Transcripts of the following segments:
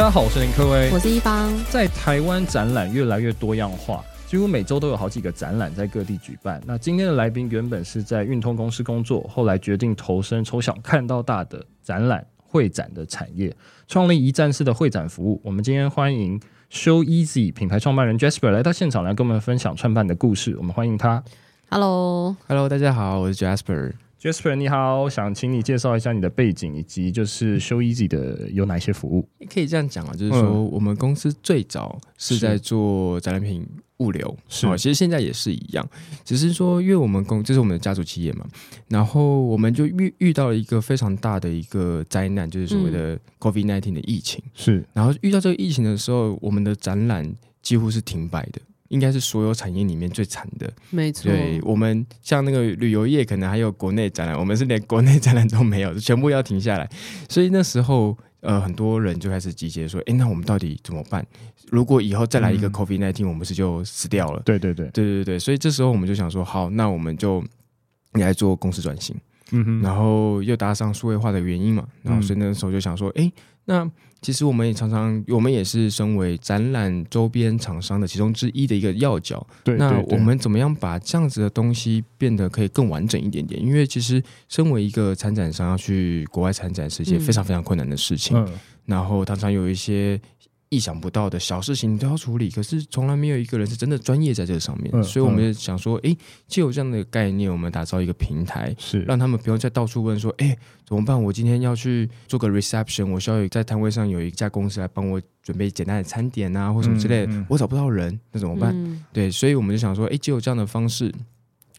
大家好，我是林科威，我是一方。在台湾展览越来越多样化，几乎每周都有好几个展览在各地举办。那今天的来宾原本是在运通公司工作，后来决定投身从小看到大的展览会展的产业，创立一站式的会展服务。我们今天欢迎 ShowEasy 品牌创办人 Jasper 来到现场来跟我们分享创办的故事。我们欢迎他。Hello，Hello，大家好，我是 Jasper。Jasper，你好，想请你介绍一下你的背景，以及就是 ShowEasy 的有哪些服务？可以这样讲啊，就是说我们公司最早是在做展览品物流，是，其实现在也是一样，只是说因为我们公这是我们的家族企业嘛，然后我们就遇遇到了一个非常大的一个灾难，就是所谓的 COVID-19 的疫情，是，然后遇到这个疫情的时候，我们的展览几乎是停摆的。应该是所有产业里面最惨的，没错。对，我们像那个旅游业，可能还有国内展览，我们是连国内展览都没有，全部要停下来。所以那时候，呃，很多人就开始集结说：“哎，那我们到底怎么办？如果以后再来一个 COVID-19，我们是就死掉了。”对对对对对对。所以这时候我们就想说：“好，那我们就来做公司转型。”嗯哼。然后又搭上数位化的原因嘛，然后所以那时候就想说：“哎，那。”其实我们也常常，我们也是身为展览周边厂商的其中之一的一个要角。对，那我们怎么样把这样子的东西变得可以更完整一点点？因为其实身为一个参展商要去国外参展是一件非常非常困难的事情。嗯，然后常常有一些。意想不到的小事情你都要处理，可是从来没有一个人是真的专业在这个上面，嗯、所以我们就想说，哎、欸，既有这样的概念，我们打造一个平台，是让他们不用再到处问说，哎、欸，怎么办？我今天要去做个 reception，我需要在摊位上有一家公司来帮我准备简单的餐点啊，或什么之类的，我找不到人，那怎么办？嗯、对，所以我们就想说，哎、欸，既有这样的方式，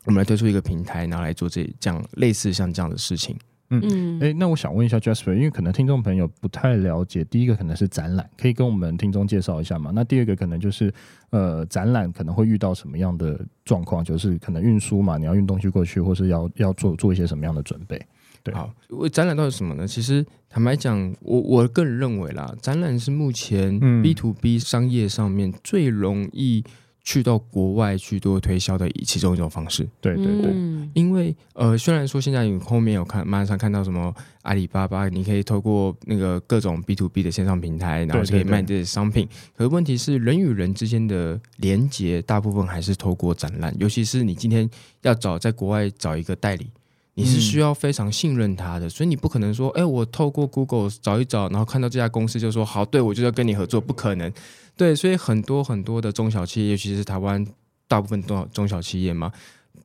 我们来推出一个平台，然后来做这这样类似像这样的事情。嗯，哎、欸，那我想问一下 Jasper，因为可能听众朋友不太了解，第一个可能是展览，可以跟我们听众介绍一下吗？那第二个可能就是，呃，展览可能会遇到什么样的状况？就是可能运输嘛，你要运东西过去，或是要要做做一些什么样的准备？对，好，我展览到底什么呢？其实坦白讲，我我个人认为啦，展览是目前 B to B 商业上面最容易。去到国外去做推销的其中一种方式，对对对，因为呃，虽然说现在你后面有看，马上看到什么阿里巴巴，你可以透过那个各种 B to B 的线上平台，然后就可以卖这些商品。可是问题是，人与人之间的连接，大部分还是透过展览，尤其是你今天要找在国外找一个代理，你是需要非常信任他的，所以你不可能说，哎，我透过 Google 找一找，然后看到这家公司就说好，对，我就要跟你合作，不可能。对，所以很多很多的中小企业，尤其是台湾大部分都中小企业嘛，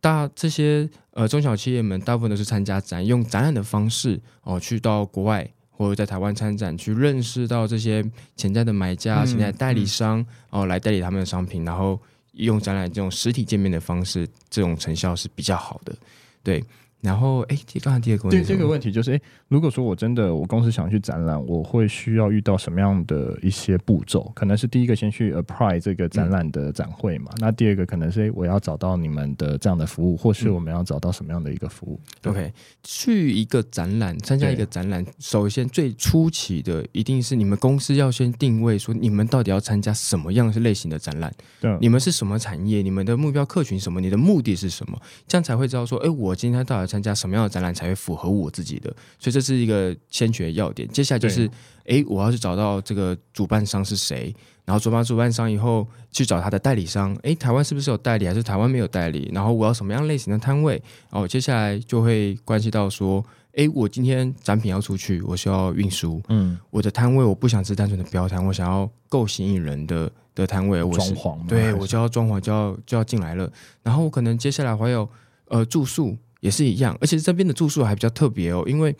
大这些呃中小企业们，大部分都是参加展，用展览的方式哦，去到国外或者在台湾参展，去认识到这些潜在的买家、潜在的代理商、哦，来代理他们的商品，然后用展览这种实体见面的方式，这种成效是比较好的，对。然后，哎，刚才第二个问题，对这个问题就是，哎，如果说我真的我公司想去展览，我会需要遇到什么样的一些步骤？可能是第一个先去 apply 这个展览的展会嘛。嗯、那第二个可能是，哎我要找到你们的这样的服务，或是我们要找到什么样的一个服务？OK，去一个展览，参加一个展览，首先最初期的一定是你们公司要先定位，说你们到底要参加什么样是类型的展览？对，你们是什么产业？你们的目标客群什么？你的目的是什么？这样才会知道说，哎，我今天到底参加什么样的展览才会符合我自己的，所以这是一个先决要点。接下来就是，哎，我要去找到这个主办商是谁，然后主办主办商以后去找他的代理商。哎，台湾是不是有代理，还是台湾没有代理？然后我要什么样类型的摊位？哦，接下来就会关系到说，哎，我今天展品要出去，我需要运输。嗯，我的摊位我不想是单纯的标摊，我想要够吸引人的的摊位。我是装潢，对，我就要装潢，就要就要进来了。然后我可能接下来还有呃住宿。也是一样，而且这边的住宿还比较特别哦，因为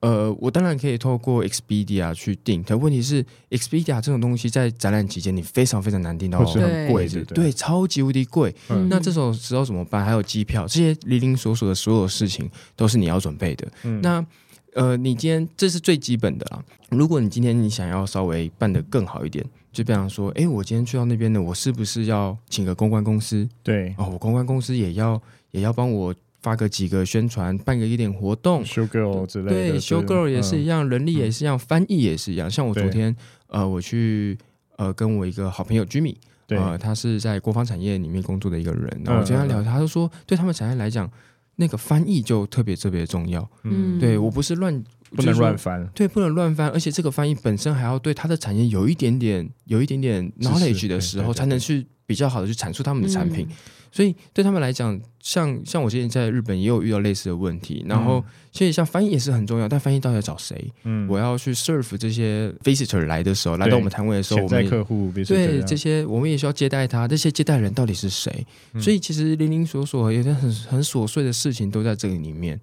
呃，我当然可以透过 Expedia 去订，可问题是 Expedia 这种东西在展览期间你非常非常难订到，很贵的，对，超级无敌贵。嗯、那这种时候怎么办？还有机票，这些零零琐琐的所有事情都是你要准备的。嗯、那呃，你今天这是最基本的啦。如果你今天你想要稍微办的更好一点，就比方说，哎，我今天去到那边呢，我是不是要请个公关公司？对，哦，我公关公司也要也要帮我。发个几个宣传，办个一点活动，show girl 之类的。对，show girl 也是一样，嗯、人力也是一样，嗯、翻译也是一样。像我昨天，呃，我去呃跟我一个好朋友 Jimmy，呃，他是在国防产业里面工作的一个人，然后我跟他聊，他就说，对他们产业来讲，那个翻译就特别特别重要。嗯，对我不是乱，不能乱翻，对，不能乱翻，而且这个翻译本身还要对他的产业有一点点，有一点点 knowledge 的时候，才能去比较好的去阐述他们的产品。嗯所以对他们来讲，像像我之前在日本也有遇到类似的问题，然后其实像翻译也是很重要，但翻译到底要找谁？嗯，我要去 serve 这些 visitor 来的时候，来到我们摊位的时候，我们客户对这些我们也需要接待他，这些接待人到底是谁？所以其实零零琐琐有些很很琐碎的事情都在这个里面。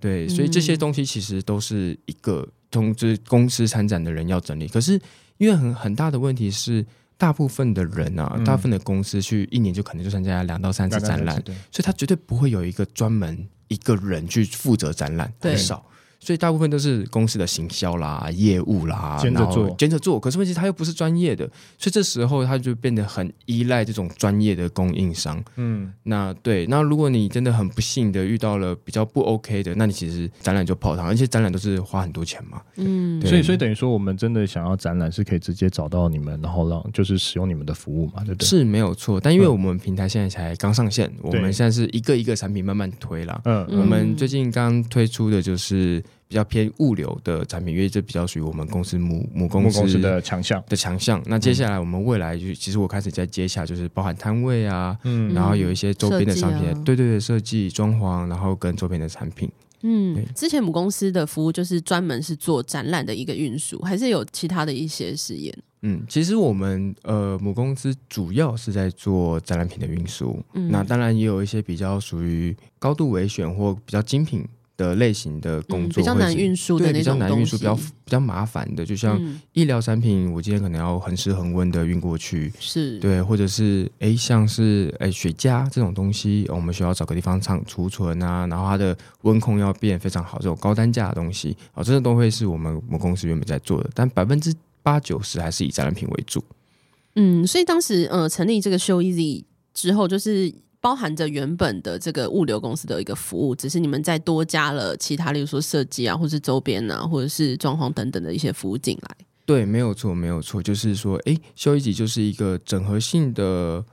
对，所以这些东西其实都是一个通知公司参展的人要整理。可是因为很很大的问题是。大部分的人啊，大部分的公司去一年就可能就参加两到三次展览，所以他绝对不会有一个专门一个人去负责展览，很少。所以大部分都是公司的行销啦、业务啦，兼着做，兼着做。可是问题他又不是专业的，所以这时候他就变得很依赖这种专业的供应商。嗯，那对，那如果你真的很不幸的遇到了比较不 OK 的，那你其实展览就泡汤，而且展览都是花很多钱嘛。嗯，所以所以等于说，我们真的想要展览是可以直接找到你们，然后让就是使用你们的服务嘛，对不对？是没有错，但因为我们平台现在才刚上线，嗯、我们现在是一个一个产品慢慢推了。嗯，我们最近刚推出的就是。比较偏物流的产品，因为这比较属于我们公司母母公司，公司的强项的强项。那接下来我们未来就其实我开始在接下，就是包含摊位啊，嗯，然后有一些周边的商品，啊、对对对，设计装潢，然后跟周边的产品。嗯，之前母公司的服务就是专门是做展览的一个运输，还是有其他的一些实验？嗯，其实我们呃母公司主要是在做展览品的运输，嗯，那当然也有一些比较属于高度维选或比较精品。的类型的工作、嗯、比较难运输的那种东西，比较难运输，比较比较麻烦的，就像医疗产品，我今天可能要恒湿恒温的运过去，是对，或者是哎，像是哎雪茄这种东西，我们需要找个地方藏储存啊，然后它的温控要变非常好，这种高单价的东西啊，这些都会是我们我们公司原本在做的，但百分之八九十还是以展览品为主。嗯，所以当时呃成立这个 ShowEasy 之后，就是。包含着原本的这个物流公司的一个服务，只是你们再多加了其他，例如说设计啊，或是周边啊，或者是装潢等等的一些服务进来。对，没有错，没有错，就是说，哎，ShowEasy 就是一个整合性的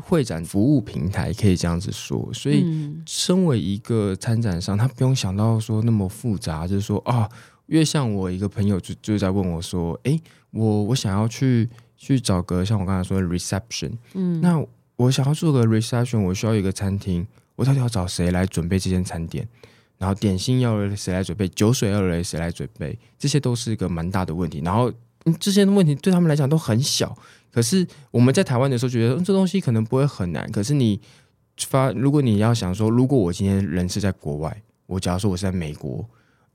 会展服务平台，可以这样子说。所以，身为一个参展商，他不用想到说那么复杂，就是说啊，因为像我一个朋友就就在问我说，哎，我我想要去去找个像我刚才说的 reception，嗯，那。我想要做个 reception，我需要一个餐厅，我到底要找谁来准备这间餐点？然后点心要谁来准备？酒水要谁来准备？这些都是一个蛮大的问题。然后这些问题对他们来讲都很小，可是我们在台湾的时候觉得这东西可能不会很难。可是你发，如果你要想说，如果我今天人是在国外，我假如说我是在美国。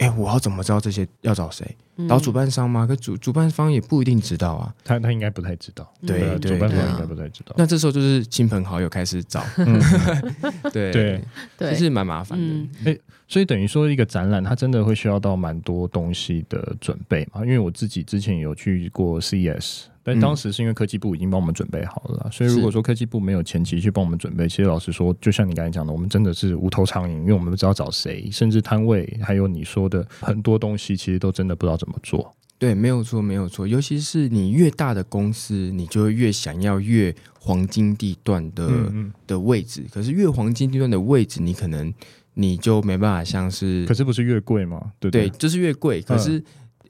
哎，我要怎么知道这些要找谁？找主办商吗？可主主办方也不一定知道啊。他他应该不太知道。对，主办方应该不太知道。那这时候就是亲朋好友开始找。对对 对，是蛮麻烦的。哎，所以等于说一个展览，它真的会需要到蛮多东西的准备嘛？因为我自己之前有去过 CES。但当时是因为科技部已经帮我们准备好了，嗯、所以如果说科技部没有前期去帮我们准备，其实老实说，就像你刚才讲的，我们真的是无头苍蝇，因为我们不知道找谁，甚至摊位，还有你说的很多东西，其实都真的不知道怎么做。对，没有错，没有错。尤其是你越大的公司，你就会越想要越黄金地段的嗯嗯的位置。可是越黄金地段的位置，你可能你就没办法像是，可是不是越贵吗？对对，对，就是越贵。可是。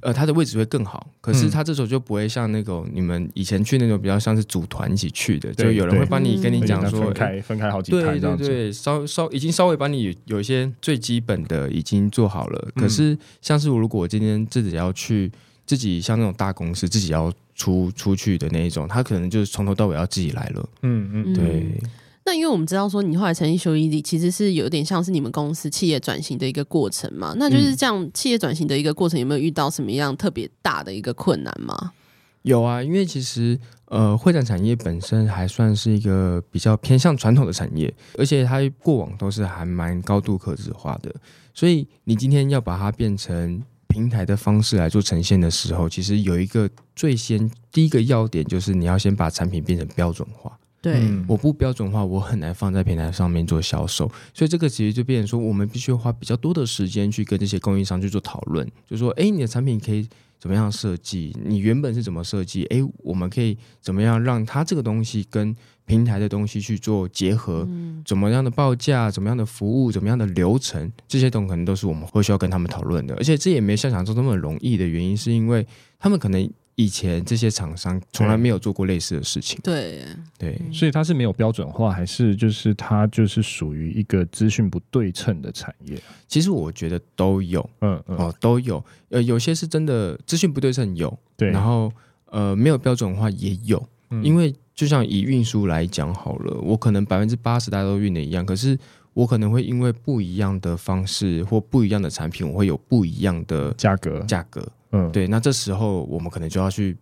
嗯呃，他的位置会更好，可是他这时候就不会像那种你们以前去那种比较像是组团一起去的，就有人会帮你跟你讲说分开分开好几对对对，稍稍已经稍微把你有一些最基本的已经做好了。可是像是如果我今天自己要去自己像那种大公司自己要出出去的那一种，他可能就是从头到尾要自己来了。嗯嗯，对。那因为我们知道说，你后来成立 ShowEasy，其实是有点像是你们公司企业转型的一个过程嘛？那就是这样，企业转型的一个过程，有没有遇到什么样特别大的一个困难吗？有啊，因为其实呃，会展产业本身还算是一个比较偏向传统的产业，而且它过往都是还蛮高度可制化的，所以你今天要把它变成平台的方式来做呈现的时候，其实有一个最先第一个要点就是你要先把产品变成标准化。对，我不标准化，我很难放在平台上面做销售，所以这个其实就变成说，我们必须花比较多的时间去跟这些供应商去做讨论，就说，哎，你的产品可以怎么样设计？你原本是怎么设计？哎，我们可以怎么样让它这个东西跟平台的东西去做结合？怎么样的报价？怎么样的服务？怎么样的流程？这些东西可能都是我们会需要跟他们讨论的，而且这也没想象中那么容易的原因，是因为他们可能。以前这些厂商从来没有做过类似的事情，对。对，所以它是没有标准化，还是就是它就是属于一个资讯不对称的产业？其实我觉得都有，嗯，嗯。哦，都有，呃，有些是真的资讯不对称有，对，然后呃没有标准化也有，嗯，因为就像以运输来讲好了，我可能百分之八十大家都运的一样，可是我可能会因为不一样的方式或不一样的产品，我会有不一样的价格价格。嗯，对，那这时候我们可能就要去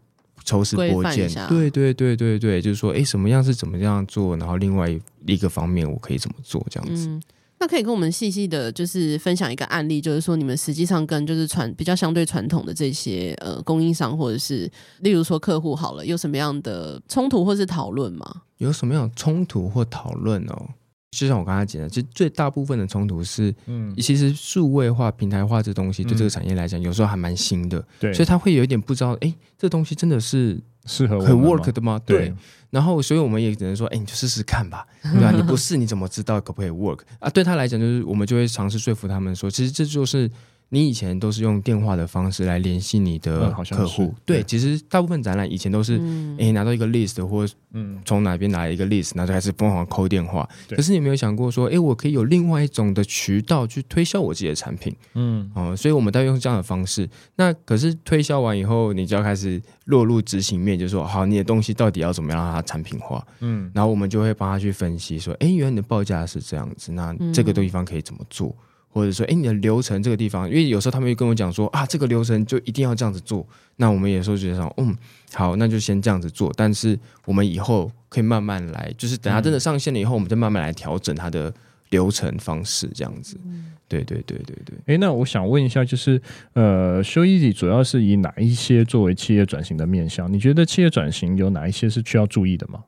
抽丝剥茧，对对对对对，就是说，哎，什么样是怎么样做，然后另外一个方面我可以怎么做，这样子。嗯，那可以跟我们细细的，就是分享一个案例，就是说你们实际上跟就是传比较相对传统的这些呃供应商，或者是例如说客户好了，有什么样的冲突或是讨论吗？有什么样的冲突或讨论哦？就像我刚才讲的，其实最大部分的冲突是，嗯，其实数位化、平台化这东西对这个产业来讲，有时候还蛮新的，对，所以他会有一点不知道，哎，这东西真的是适合很 work 的吗？对，然后所以我们也只能说，哎，你就试试看吧，对吧？你不试你怎么知道可不可以 work 啊？对他来讲，就是我们就会尝试说服他们说，其实这就是。你以前都是用电话的方式来联系你的客户，嗯、对，其实大部分展览以前都是，哎、嗯欸，拿到一个 list 或嗯，从哪边拿一个 list，然后就开始疯狂扣电话。可是你有没有想过说，哎、欸，我可以有另外一种的渠道去推销我自己的产品？嗯，哦、呃，所以我们都用这样的方式。那可是推销完以后，你就要开始落入执行面，就是说，好，你的东西到底要怎么样让它产品化？嗯，然后我们就会帮他去分析说，哎、欸，原来你的报价是这样子，那这个地方可以怎么做？或者说，哎，你的流程这个地方，因为有时候他们会跟我讲说啊，这个流程就一定要这样子做。那我们有时候觉得说，嗯，好，那就先这样子做。但是我们以后可以慢慢来，就是等它真的上线了以后，嗯、我们再慢慢来调整它的流程方式，这样子。嗯、对对对对对。哎，那我想问一下，就是呃，ShowEasy 主要是以哪一些作为企业转型的面向？你觉得企业转型有哪一些是需要注意的吗？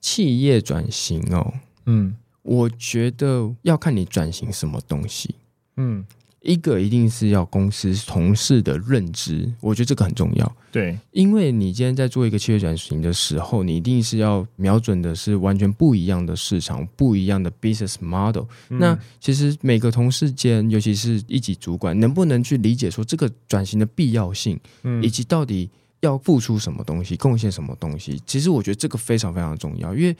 企业转型哦，嗯。我觉得要看你转型什么东西，嗯，一个一定是要公司同事的认知，我觉得这个很重要，对，因为你今天在做一个企业转型的时候，你一定是要瞄准的是完全不一样的市场，不一样的 business model。嗯。那其实每个同事间，尤其是一级主管，能不能去理解说这个转型的必要性，嗯，以及到底要付出什么东西，贡献什么东西？其实我觉得这个非常非常重要，因为。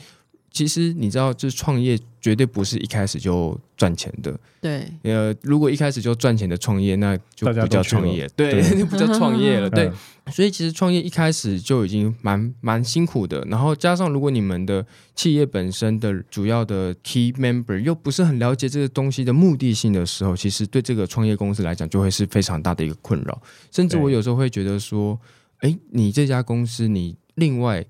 其实你知道，就是创业绝对不是一开始就赚钱的。对，呃，如果一开始就赚钱的创业，那就不叫创业，对，就不叫创业了。对，所以其实创业一开始就已经蛮蛮辛苦的。然后加上，如果你们的企业本身的主要的 key member 又不是很了解这个东西的目的性的时候，其实对这个创业公司来讲，就会是非常大的一个困扰。甚至我有时候会觉得说，哎，你这家公司，你另外。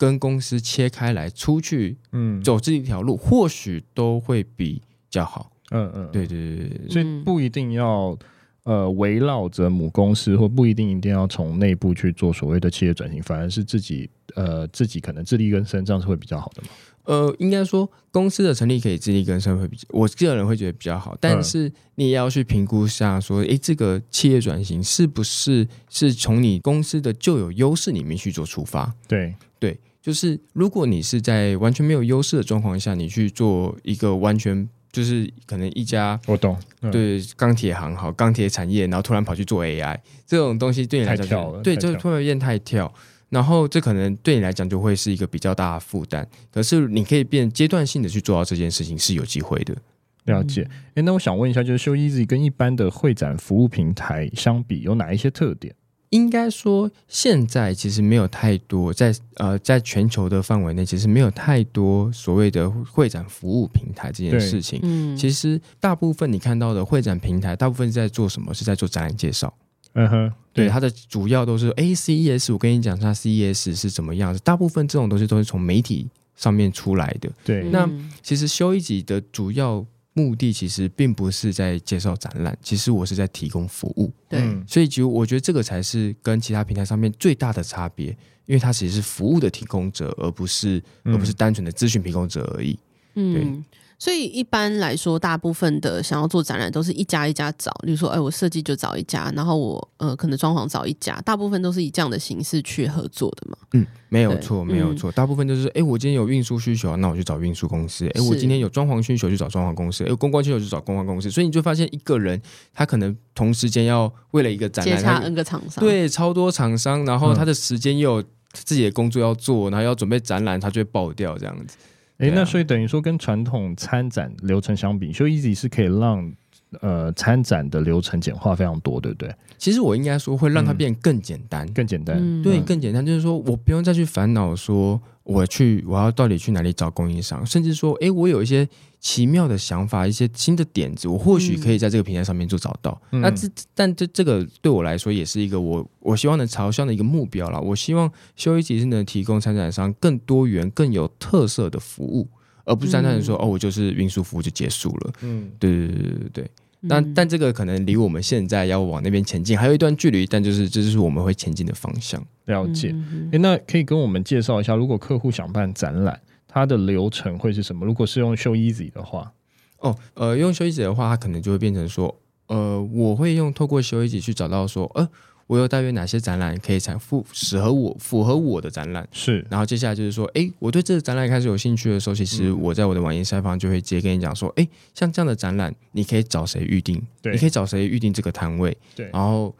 跟公司切开来出去，嗯，走这一条路，或许都会比较好。嗯嗯，对对对对，所以不一定要呃围绕着母公司，或不一定一定要从内部去做所谓的企业转型，反而是自己呃自己可能自力更生，这样是会比较好的嘛？呃，应该说公司的成立可以自力更生会比较，我个人会觉得比较好。但是你也要去评估下，说，诶，这个企业转型是不是是从你公司的旧有优势里面去做出发？对对。就是如果你是在完全没有优势的状况下，你去做一个完全就是可能一家我懂，嗯、对钢铁行好钢铁产业，然后突然跑去做 AI 这种东西，对你来讲就对，就突然变太跳，然后这可能对你来讲就会是一个比较大的负担。可是你可以变阶段性的去做到这件事情是有机会的。了解。哎，那我想问一下，就是 ShowEasy 跟一般的会展服务平台相比，有哪一些特点？应该说，现在其实没有太多在呃，在全球的范围内，其实没有太多所谓的会展服务平台这件事情。嗯，其实大部分你看到的会展平台，大部分是在做什么？是在做展览介绍。嗯哼，对，它的主要都是 A C E S。我跟你讲一下 C E S 是怎么样子。大部分这种东西都是从媒体上面出来的。对，那其实修一集的主要。目的其实并不是在介绍展览，其实我是在提供服务。对，所以就我觉得这个才是跟其他平台上面最大的差别，因为它其实是服务的提供者，而不是而不是单纯的资讯提供者而已。嗯。对。所以一般来说，大部分的想要做展览都是一家一家找，比如说，哎，我设计就找一家，然后我呃可能装潢找一家，大部分都是以这样的形式去合作的嘛。嗯，没有错，没有错，大部分就是，哎，我今天有运输需求，那我去找运输公司；哎，我今天有装潢需求，去找装潢公司；哎，公关需求去找公关公司。所以你就发现，一个人他可能同时间要为了一个展览，接洽 N 个厂商，对，超多厂商，然后他的时间又有自己的工作要做，然后要准备展览，他就会爆掉这样子。哎，那所以等于说，跟传统参展流程相比，ShowEasy 是可以让呃参展的流程简化非常多，对不对？其实我应该说会让它变更简单，嗯、更简单，嗯、对，更简单，就是说我不用再去烦恼说。我去，我要到底去哪里找供应商？甚至说，诶，我有一些奇妙的想法，一些新的点子，我或许可以在这个平台上面做找到。嗯、那这，但这这个对我来说也是一个我我希望能朝向的一个目标啦。我希望 ShowEasy 是能提供参展商更多元、更有特色的服务，而不是单单的说，嗯、哦，我就是运输服务就结束了。嗯，对对对对对对。但、嗯、但这个可能离我们现在要往那边前进还有一段距离，但就是这就是我们会前进的方向。了解。诶，那可以跟我们介绍一下，如果客户想办展览，它的流程会是什么？如果是用 ShowEasy 的话，哦，呃，用 ShowEasy 的话，它可能就会变成说，呃，我会用透过 ShowEasy 去找到说，呃。我有大约哪些展览可以才符适合我符合我的展览是，然后接下来就是说，哎，我对这个展览开始有兴趣的时候，其实我在我的网页下方就会直接跟你讲说，哎，像这样的展览，你可以找谁预定？对，你可以找谁预定这个摊位？对，然后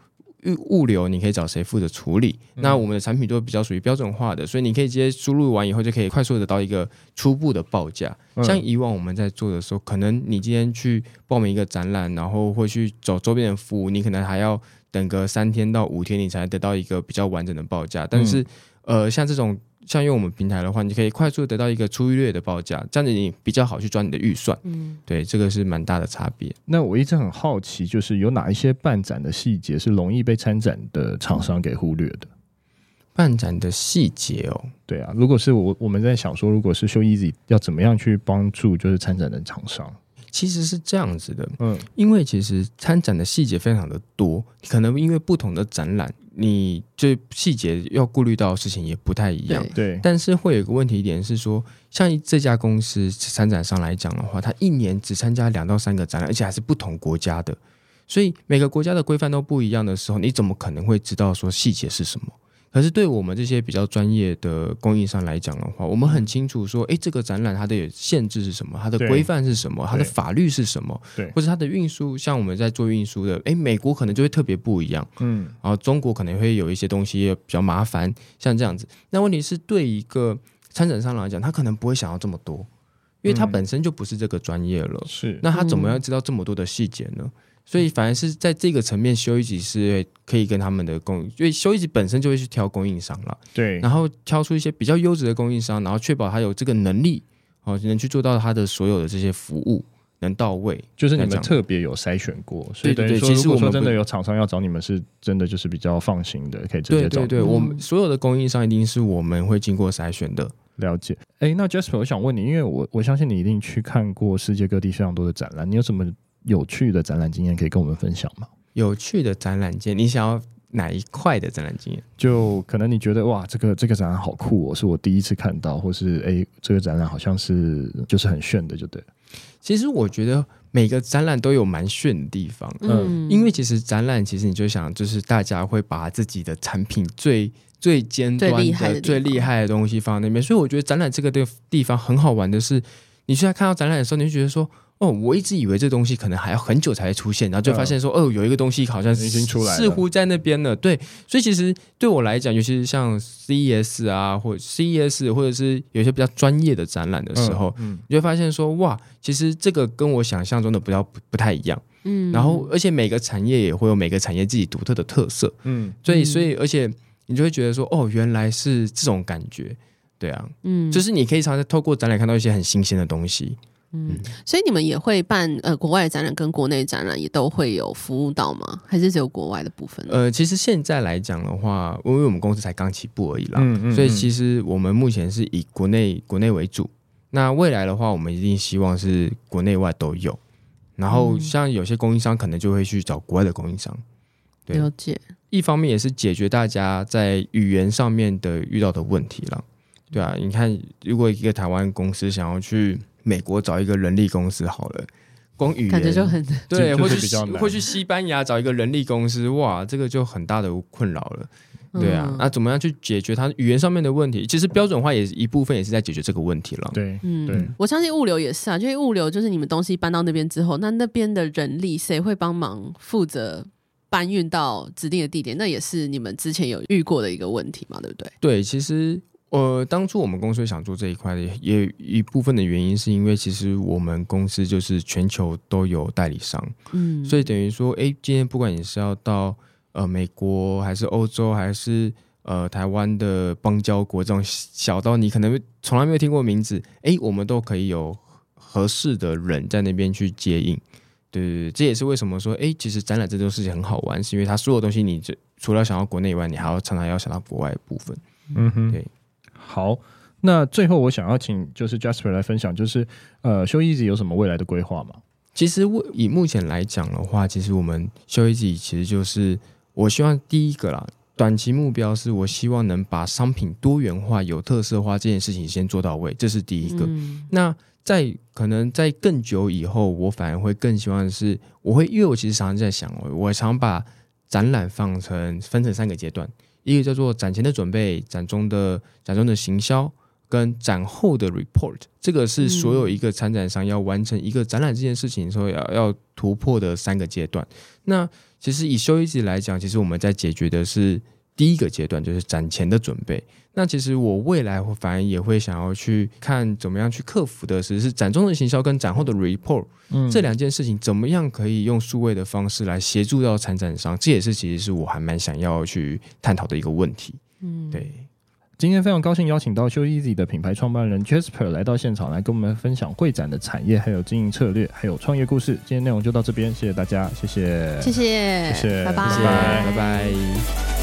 物物流你可以找谁负责处理？嗯、那我们的产品都比较属于标准化的，所以你可以直接输入完以后就可以快速得到一个初步的报价。嗯、像以往我们在做的时候，可能你今天去报名一个展览，然后会去走周边的服务，你可能还要。等个三天到五天，你才得到一个比较完整的报价。但是，嗯、呃，像这种像用我们平台的话，你可以快速得到一个粗略的报价，这样子你比较好去抓你的预算。嗯，对，这个是蛮大的差别。那我一直很好奇，就是有哪一些办展的细节是容易被参展的厂商给忽略的？办展的细节哦，对啊，如果是我我们在想说，如果是 ShowEasy 要怎么样去帮助就是参展的厂商？其实是这样子的，嗯，因为其实参展的细节非常的多，可能因为不同的展览，你这细节要顾虑到的事情也不太一样，对。但是会有一个问题点是说，像这家公司参展商来讲的话，他一年只参加两到三个展览，而且还是不同国家的，所以每个国家的规范都不一样的时候，你怎么可能会知道说细节是什么？可是对我们这些比较专业的供应商来讲的话，我们很清楚说，哎，这个展览它的限制是什么，它的规范是什么，它的法律是什么，对，或者它的运输，像我们在做运输的，哎，美国可能就会特别不一样，嗯，然后中国可能会有一些东西也比较麻烦，像这样子。那问题是对一个参展商来讲，他可能不会想要这么多，因为他本身就不是这个专业了，是，那他怎么样知道这么多的细节呢？所以反而是在这个层面，ShowEasy 是可以跟他们的供，因为 ShowEasy 本身就会去挑供应商了，对，然后挑出一些比较优质的供应商，然后确保他有这个能力，哦，能去做到他的所有的这些服务能到位，就是你们特别有筛选过，所以等于说，其实我们真的有厂商要找你们，是真的就是比较放心的，可以直接找。对对对，我们所有的供应商一定是我们会经过筛选的。了解。哎，那 Jasper，我想问你，因为我我相信你一定去看过世界各地非常多的展览，你有什么？有趣的展览经验可以跟我们分享吗？有趣的展览经验，你想要哪一块的展览经验？就可能你觉得哇，这个这个展览好酷哦，是我第一次看到，或是哎，这个展览好像是就是很炫的，就对了。其实我觉得每个展览都有蛮炫的地方，嗯，因为其实展览，其实你就想，就是大家会把自己的产品最最尖端的、最厉害的、最厉害的东西放在那边，所以我觉得展览这个地地方很好玩的是，你现在看到展览的时候，你就觉得说。哦，我一直以为这东西可能还要很久才会出现，然后就发现说，哦，有一个东西好像已经出来了，似乎在那边了。对，所以其实对我来讲，尤其是像 CES 啊，或 CES，或者是有些比较专业的展览的时候，嗯，嗯，你就会发现说，哇，其实这个跟我想象中的比较不不太一样。嗯，然后而且每个产业也会有每个产业自己独特的特色，嗯，所以所以而且你就会觉得说，哦，原来是这种感觉，对啊，嗯，就是你可以常常透过展览看到一些很新鲜的东西。嗯，所以你们也会办呃国外的展览跟国内展览也都会有服务到吗？还是只有国外的部分？呃，其实现在来讲的话，因为我们公司才刚起步而已啦，嗯嗯嗯，所以其实我们目前是以国内国内为主。那未来的话，我们一定希望是国内外都有。然后像有些供应商可能就会去找国外的供应商。对，了解。一方面也是解决大家在语言上面的遇到的问题了。对啊，你看，如果一个台湾公司想要去美国找一个人力公司好了，光语言感觉就很对，或去会去西班牙找一个人力公司，哇，这个就很大的困扰了。对啊，那、嗯啊、怎么样去解决它语言上面的问题？其实标准化也是一部分，也是在解决这个问题了。对，嗯，对，我相信物流也是啊，因为物流就是你们东西搬到那边之后，那那边的人力谁会帮忙负责搬运到指定的地点？那也是你们之前有遇过的一个问题嘛，对不对？对，其实。呃，当初我们公司想做这一块的，也一部分的原因是因为其实我们公司就是全球都有代理商，嗯，所以等于说，哎，今天不管你是要到呃美国，还是欧洲，还是呃台湾的邦交国这种小到你可能从来没有听过名字，哎，我们都可以有合适的人在那边去接应，对对对，这也是为什么说，哎，其实展览这种事情很好玩，是因为它所有东西，你这除了想到国内以外，你还要常常要想到国外的部分，嗯哼，对。好，那最后我想要请就是 Jasper 来分享，就是呃，ShowEasy 有什么未来的规划吗？其实以目前来讲的话，其实我们 ShowEasy 其实就是我希望第一个啦，短期目标是我希望能把商品多元化、有特色化这件事情先做到位，这是第一个。嗯、那在可能在更久以后，我反而会更希望的是，我会因为我其实常常在想，我常把展览放成分成三个阶段。一个叫做展前的准备，展中的展中的行销，跟展后的 report，这个是所有一个参展商要完成一个展览这件事情的时候要要突破的三个阶段。那其实以 ShowEasy 来讲，其实我们在解决的是。第一个阶段就是展前的准备，那其实我未来反而也会想要去看怎么样去克服的是是展中的行销跟展后的 report，嗯，这两件事情怎么样可以用数位的方式来协助到参展商，这也是其实是我还蛮想要去探讨的一个问题。嗯，对。今天非常高兴邀请到 ShowEasy 的品牌创办人 Jasper 来到现场来跟我们分享会展的产业、还有经营策略、还有创业故事。今天内容就到这边，谢谢大家，谢谢，谢谢，谢谢，拜拜，拜拜，拜拜。